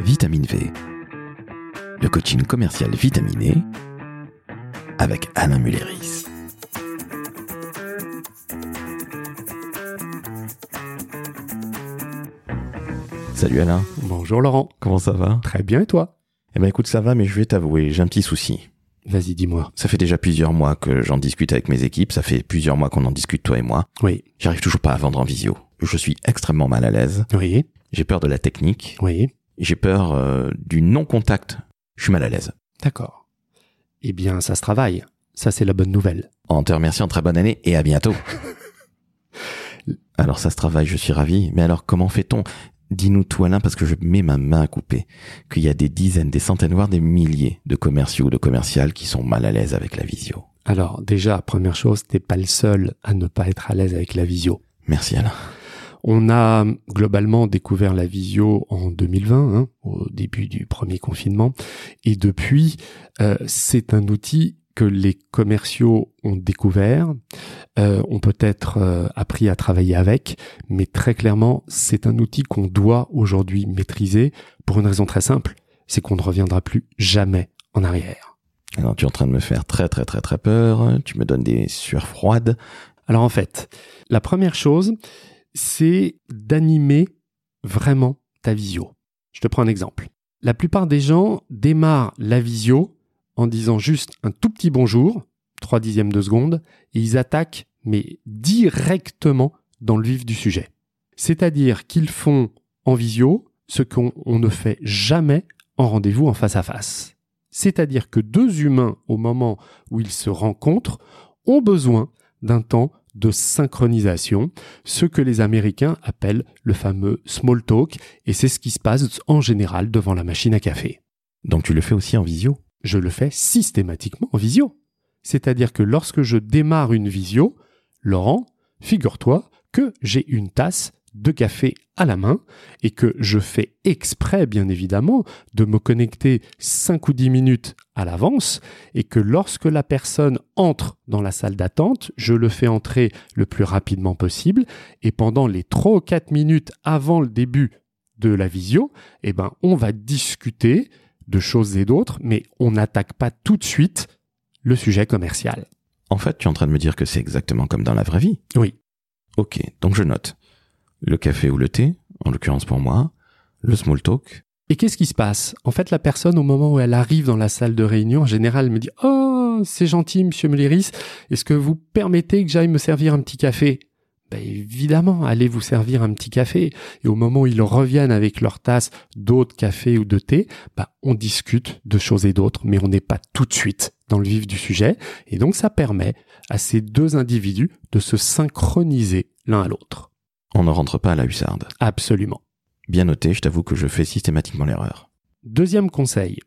Vitamine V, le coaching commercial vitaminé avec Alain Mulleris. Salut Alain, Bonjour Laurent. comment ça va? Très bien et toi? Eh ben écoute, ça va, mais je vais t'avouer, j'ai un petit souci. Vas-y, dis-moi. Ça fait déjà plusieurs mois que j'en discute avec mes équipes, ça fait plusieurs mois qu'on en discute toi et moi. Oui, J'arrive toujours pas à vendre en visio. Je suis extrêmement mal à l'aise, oui, j'ai peur de la technique, oui. J'ai peur euh, du non-contact. Je suis mal à l'aise. D'accord. Eh bien, ça se travaille. Ça, c'est la bonne nouvelle. En te remerciant, très bonne année et à bientôt. alors ça se travaille, je suis ravi. Mais alors comment fait-on? Dis-nous tout Alain, parce que je mets ma main à couper, qu'il y a des dizaines, des centaines, voire des milliers de commerciaux ou de commerciales qui sont mal à l'aise avec la visio. Alors, déjà, première chose, t'es pas le seul à ne pas être à l'aise avec la visio. Merci Alain. On a globalement découvert la visio en 2020, hein, au début du premier confinement, et depuis, euh, c'est un outil que les commerciaux ont découvert, euh, ont peut-être euh, appris à travailler avec, mais très clairement, c'est un outil qu'on doit aujourd'hui maîtriser pour une raison très simple, c'est qu'on ne reviendra plus jamais en arrière. Alors tu es en train de me faire très très très très peur, tu me donnes des sueurs froides. Alors en fait, la première chose, c'est d'animer vraiment ta visio. Je te prends un exemple. La plupart des gens démarrent la visio en disant juste un tout petit bonjour, 3 dixièmes de seconde, et ils attaquent, mais directement dans le vif du sujet. C'est-à-dire qu'ils font en visio ce qu'on on ne fait jamais en rendez-vous en face à face. C'est-à-dire que deux humains, au moment où ils se rencontrent, ont besoin d'un temps de synchronisation, ce que les Américains appellent le fameux small talk, et c'est ce qui se passe en général devant la machine à café. Donc tu le fais aussi en visio? Je le fais systématiquement en visio. C'est-à-dire que lorsque je démarre une visio, Laurent, figure-toi que j'ai une tasse de café à la main et que je fais exprès, bien évidemment, de me connecter 5 ou 10 minutes à l'avance et que lorsque la personne entre dans la salle d'attente, je le fais entrer le plus rapidement possible et pendant les 3 ou 4 minutes avant le début de la visio, eh ben, on va discuter de choses et d'autres, mais on n'attaque pas tout de suite le sujet commercial. En fait, tu es en train de me dire que c'est exactement comme dans la vraie vie. Oui. Ok, donc je note. Le café ou le thé, en l'occurrence pour moi, le small talk, Et qu'est-ce qui se passe? En fait, la personne, au moment où elle arrive dans la salle de réunion, en général, me dit Oh, c'est gentil, monsieur Mulleris, est-ce que vous permettez que j'aille me servir un petit café? Ben évidemment, allez vous servir un petit café. Et au moment où ils reviennent avec leur tasse d'autres cafés ou de thé, ben, on discute de choses et d'autres, mais on n'est pas tout de suite dans le vif du sujet. Et donc, ça permet à ces deux individus de se synchroniser l'un à l'autre. On ne rentre pas à la hussarde. Absolument. Bien noté, je t'avoue que je fais systématiquement l'erreur. Deuxième conseil,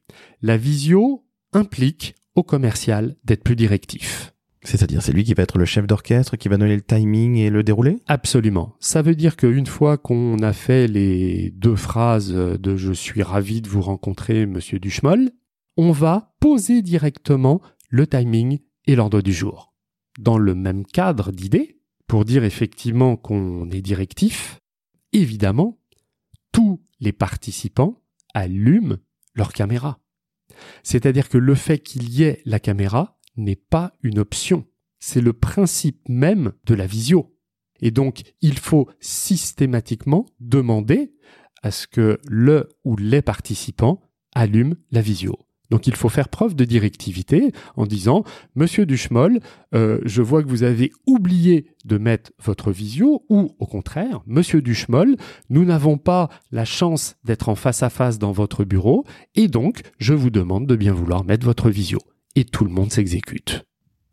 la visio implique au commercial d'être plus directif. C'est-à-dire, c'est lui qui va être le chef d'orchestre, qui va donner le timing et le déroulé? Absolument. Ça veut dire qu'une fois qu'on a fait les deux phrases de je suis ravi de vous rencontrer, monsieur Duchemol, on va poser directement le timing et l'ordre du jour. Dans le même cadre d'idée, pour dire effectivement qu'on est directif, évidemment, tous les participants allument leur caméra. C'est-à-dire que le fait qu'il y ait la caméra n'est pas une option. C'est le principe même de la visio. Et donc, il faut systématiquement demander à ce que le ou les participants allument la visio. Donc il faut faire preuve de directivité en disant Monsieur Duchemol, euh, je vois que vous avez oublié de mettre votre visio, ou au contraire, Monsieur Duchemol, nous n'avons pas la chance d'être en face à face dans votre bureau, et donc je vous demande de bien vouloir mettre votre visio. Et tout le monde s'exécute.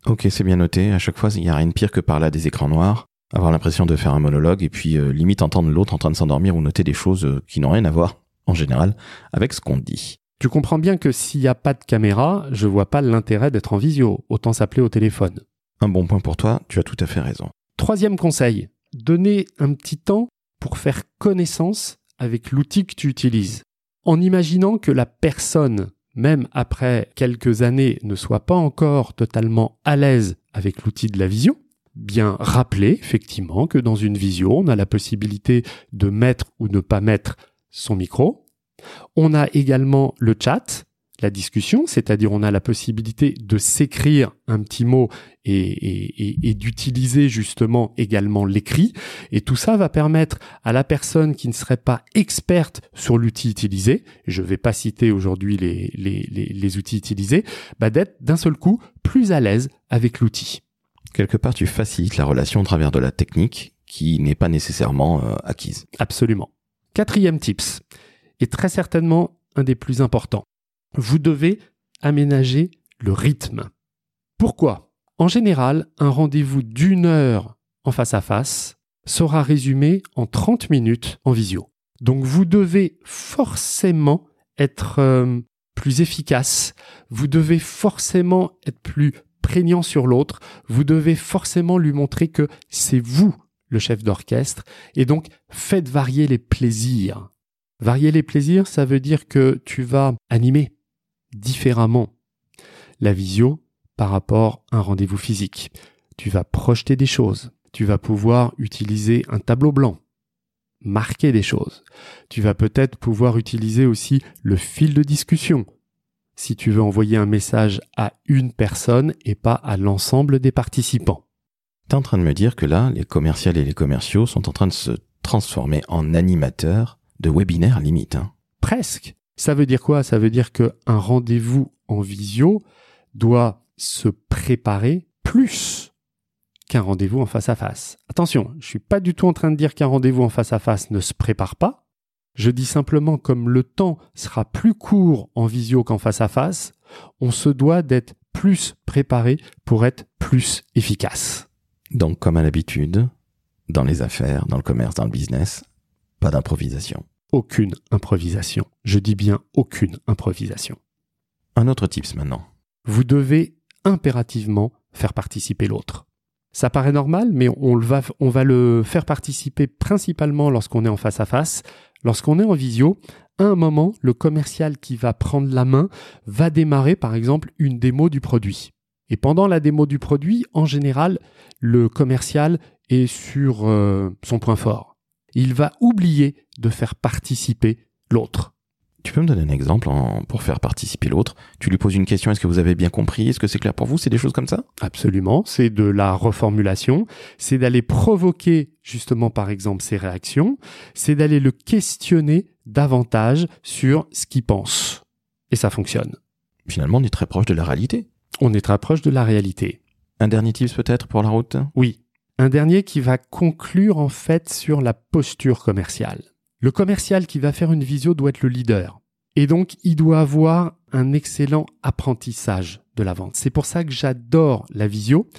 Ok, c'est bien noté. À chaque fois, il n'y a rien de pire que par là des écrans noirs, avoir l'impression de faire un monologue et puis euh, limite entendre l'autre en train de s'endormir ou noter des choses euh, qui n'ont rien à voir, en général, avec ce qu'on dit. Tu comprends bien que s'il n'y a pas de caméra, je vois pas l'intérêt d'être en visio, autant s'appeler au téléphone. Un bon point pour toi, tu as tout à fait raison. Troisième conseil, donner un petit temps pour faire connaissance avec l'outil que tu utilises. En imaginant que la personne, même après quelques années, ne soit pas encore totalement à l'aise avec l'outil de la visio, bien rappeler effectivement que dans une visio, on a la possibilité de mettre ou ne pas mettre son micro, On a également le chat, la discussion, c'est-à-dire on a la possibilité de s'écrire un petit mot et, d'utiliser justement également l'écrit. Et tout ça va permettre à la personne qui ne serait pas experte sur l'outil utilisé, je ne vais pas citer aujourd'hui les, les, outils utilisés, bah d'être d'un seul coup plus à l'aise avec l'outil. Quelque part, tu facilites la relation au travers de la technique qui n'est pas nécessairement euh, acquise. Absolument. Quatrième tips, et très certainement un des plus importants vous devez aménager le rythme. Pourquoi? En général, un rendez-vous d'une heure en face à face sera résumé en 30 minutes en visio. Donc vous devez forcément être euh, plus efficace, vous devez forcément être plus prégnant sur l'autre, vous devez forcément lui montrer que c'est vous le chef d'orchestre, et donc faites varier les plaisirs. Varier les plaisirs, ça veut dire que tu vas animer, différemment la visio par rapport à un rendez-vous physique. Tu vas projeter des choses. Tu vas pouvoir utiliser un tableau blanc, marquer des choses. Tu vas peut-être pouvoir utiliser aussi le fil de discussion si tu veux envoyer un message à une personne et pas à l'ensemble des participants. Tu es en train de me dire que là, les commerciaux et les commerciaux sont en train de se transformer en animateurs de webinaires limite. Hein. Presque. Ça veut dire quoi? Ça veut dire qu'un rendez-vous en visio doit se préparer plus qu'un rendez-vous en face à face. Attention, je suis pas du tout en train de dire qu'un rendez-vous en face à face ne se prépare pas. Je dis simplement comme le temps sera plus court en visio qu'en face à face, on se doit d'être plus préparé pour être plus efficace. Donc comme à l'habitude, dans les affaires, dans le commerce, dans le business, pas d'improvisation aucune improvisation. Je dis bien aucune improvisation. Un autre tips maintenant. Vous devez impérativement faire participer l'autre. Ça paraît normal, mais on, va, on va le faire participer principalement lorsqu'on est en face à face. Lorsqu'on est en visio, à un moment, le commercial qui va prendre la main va démarrer par exemple une démo du produit. Et pendant la démo du produit, en général, le commercial est sur euh, son point fort il va oublier de faire participer l'autre. Tu peux me donner un exemple pour faire participer l'autre? Tu lui poses une question, est-ce que vous avez bien compris? Est-ce que c'est clair pour vous? C'est des choses comme ça? Absolument, c'est de la reformulation, c'est d'aller provoquer justement par exemple ses réactions, c'est d'aller le questionner davantage sur ce qu'il pense. Et ça fonctionne. Finalement, on est très proche de la réalité. On est très proche de la réalité. Un dernier tips peut-être pour la route? Oui, un dernier qui va conclure en fait sur la posture commerciale. Le commercial qui va faire une visio doit être le leader. Et donc, il doit avoir un excellent apprentissage de la vente. C'est pour ça que j'adore la visio.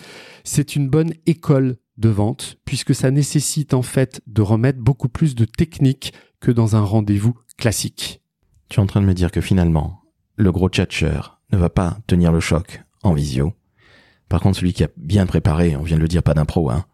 C'est une bonne école de vente puisque ça nécessite en fait de remettre beaucoup plus de technique que dans un rendez-vous classique. Tu es en train de me dire que finalement, le gros tchatcheur ne va pas tenir le choc en visio par contre, celui qui a bien préparé, on vient de le dire, pas d'impro, hein,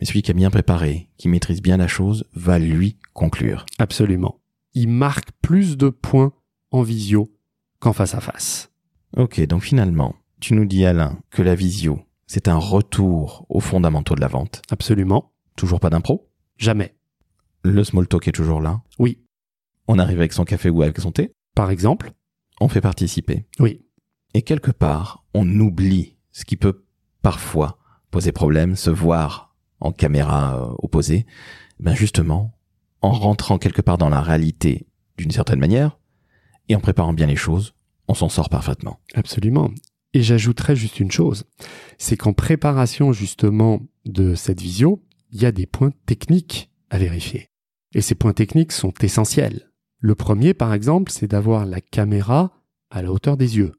mais celui qui a bien préparé, qui maîtrise bien la chose, va lui conclure. Absolument. Il marque plus de points en visio qu'en face à face. Ok, donc finalement, tu nous dis Alain que la visio, c'est un retour aux fondamentaux de la vente. Absolument. Toujours pas d'impro? Jamais. Le small talk est toujours là? Oui. On arrive avec son café ou avec son thé? Par exemple On fait participer. Oui. Et quelque part, on oublie ce qui peut parfois poser problème, se voir en caméra euh, opposée, ben justement, en rentrant quelque part dans la réalité d'une certaine manière, et en préparant bien les choses, on s'en sort parfaitement. Absolument. Et j'ajouterais juste une chose, c'est qu'en préparation justement de cette visio, il y a des points techniques à vérifier. Et ces points techniques sont essentiels. Le premier, par exemple, c'est d'avoir la caméra à la hauteur des yeux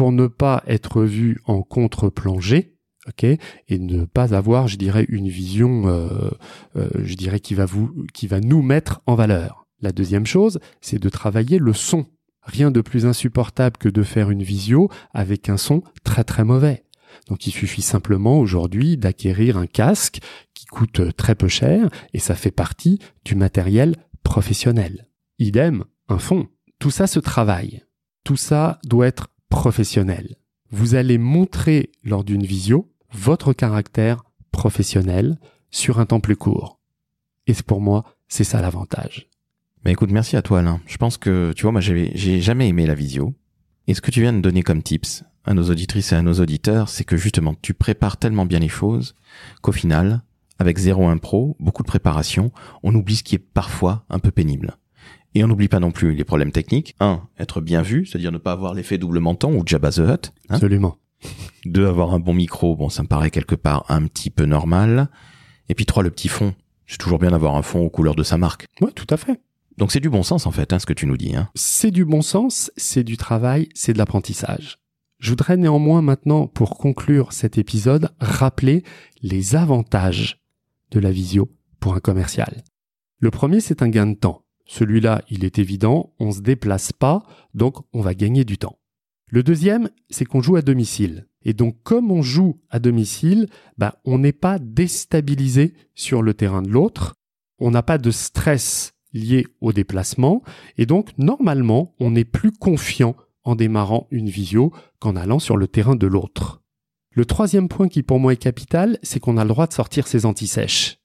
pour ne pas être vu en contre-plongée, ok, et ne pas avoir, je dirais, une vision, euh, euh, je dirais, qui va vous, qui va nous mettre en valeur. La deuxième chose, c'est de travailler le son. Rien de plus insupportable que de faire une visio avec un son très très mauvais. Donc il suffit simplement aujourd'hui d'acquérir un casque qui coûte très peu cher et ça fait partie du matériel professionnel. Idem, un fond. Tout ça se travaille. Tout ça doit être professionnel. Vous allez montrer lors d'une visio votre caractère professionnel sur un temps plus court. Et pour moi, c'est ça l'avantage. Mais écoute, merci à toi Alain. Je pense que, tu vois, moi j'ai jamais aimé la visio. Et ce que tu viens de donner comme tips à nos auditrices et à nos auditeurs, c'est que justement tu prépares tellement bien les choses qu'au final, avec zéro impro, beaucoup de préparation, on oublie ce qui est parfois un peu pénible. Et on n'oublie pas non plus les problèmes techniques. Un, être bien vu, c'est-à-dire ne pas avoir l'effet double menton ou Jabba the Hutt. hein. Absolument. Deux, avoir un bon micro, bon, ça me paraît quelque part un petit peu normal. Et puis trois, le petit fond. C'est toujours bien d'avoir un fond aux couleurs de sa marque. Ouais, tout à fait. Donc c'est du bon sens en fait, hein, ce que tu nous dis. Hein. C'est du bon sens, c'est du travail, c'est de l'apprentissage. Je voudrais néanmoins maintenant, pour conclure cet épisode, rappeler les avantages de la visio pour un commercial. Le premier, c'est un gain de temps. Celui-là, il est évident, on se déplace pas, donc on va gagner du temps. Le deuxième, c'est qu'on joue à domicile. Et donc, comme on joue à domicile, bah, on n'est pas déstabilisé sur le terrain de l'autre. On n'a pas de stress lié au déplacement. Et donc, normalement, on est plus confiant en démarrant une visio qu'en allant sur le terrain de l'autre. Le troisième point qui pour moi est capital, c'est qu'on a le droit de sortir ses antisèches.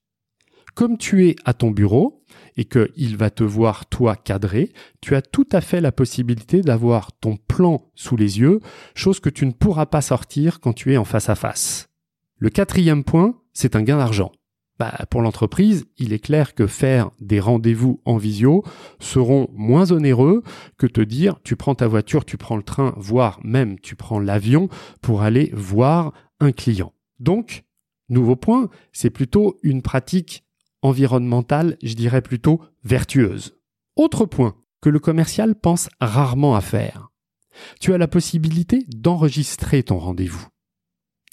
Comme tu es à ton bureau et qu'il va te voir toi cadrer, tu as tout à fait la possibilité d'avoir ton plan sous les yeux, chose que tu ne pourras pas sortir quand tu es en face à face. Le quatrième point, c'est un gain d'argent. Bah, pour l'entreprise, il est clair que faire des rendez-vous en visio seront moins onéreux que te dire tu prends ta voiture, tu prends le train, voire même tu prends l'avion pour aller voir un client. Donc, nouveau point, c'est plutôt une pratique environnementale, je dirais plutôt vertueuse. Autre point que le commercial pense rarement à faire. Tu as la possibilité d'enregistrer ton rendez-vous.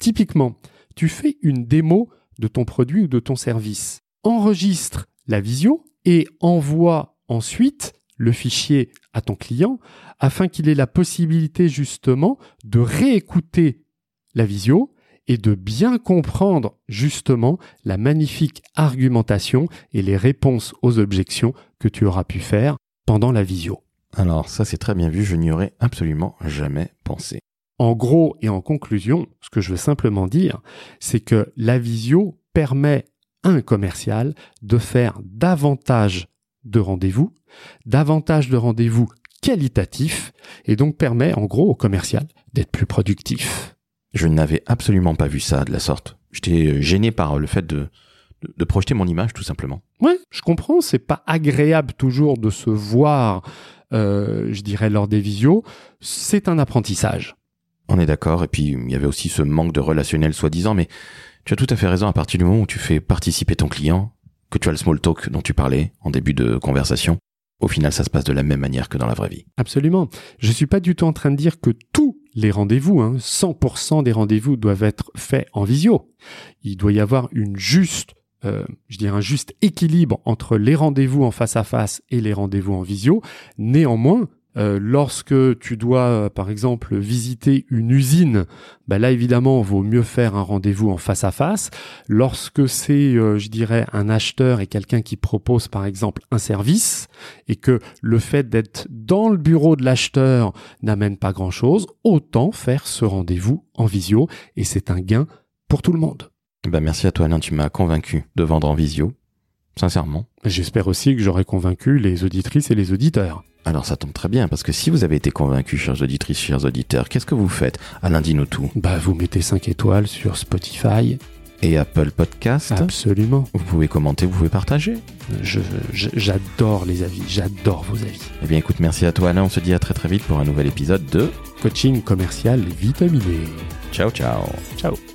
Typiquement, tu fais une démo de ton produit ou de ton service. Enregistre la visio et envoie ensuite le fichier à ton client afin qu'il ait la possibilité justement de réécouter la visio et de bien comprendre justement la magnifique argumentation et les réponses aux objections que tu auras pu faire pendant la visio. Alors ça c'est très bien vu, je n'y aurais absolument jamais pensé. En gros et en conclusion, ce que je veux simplement dire, c'est que la visio permet à un commercial de faire davantage de rendez-vous, davantage de rendez-vous qualitatifs, et donc permet en gros au commercial d'être plus productif. Je n'avais absolument pas vu ça de la sorte. J'étais gêné par le fait de, de, de projeter mon image tout simplement. Ouais, je comprends, c'est pas agréable toujours de se voir, euh, je dirais, lors des visios. C'est un apprentissage. On est d'accord. Et puis il y avait aussi ce manque de relationnel soi-disant, mais tu as tout à fait raison à partir du moment où tu fais participer ton client, que tu as le small talk dont tu parlais en début de conversation. Au final, ça se passe de la même manière que dans la vraie vie. Absolument. Je suis pas du tout en train de dire que tous les rendez-vous, hein, 100% des rendez-vous doivent être faits en visio. Il doit y avoir une juste, euh, je dirais un juste équilibre entre les rendez-vous en face à face et les rendez-vous en visio. Néanmoins, euh, lorsque tu dois, euh, par exemple, visiter une usine, bah là évidemment, vaut mieux faire un rendez-vous en face à face. Lorsque c'est, euh, je dirais, un acheteur et quelqu'un qui propose, par exemple, un service, et que le fait d'être dans le bureau de l'acheteur n'amène pas grand-chose, autant faire ce rendez-vous en visio, et c'est un gain pour tout le monde. Ben merci à toi Alain, tu m'as convaincu de vendre en visio. Sincèrement. J'espère aussi que j'aurai convaincu les auditrices et les auditeurs. Alors ça tombe très bien, parce que si vous avez été convaincus, chers auditrices, chers auditeurs, qu'est-ce que vous faites? Alain, dis-nous tout. Bah, vous mettez 5 étoiles sur Spotify. Et Apple Podcast Absolument. Vous pouvez commenter, vous pouvez partager. Je, je- j'adore les avis, j'adore vos avis. Eh bien écoute, merci à toi Alain, on se dit à très très vite pour un nouvel épisode de Coaching commercial vitaminé. Ciao ciao Ciao.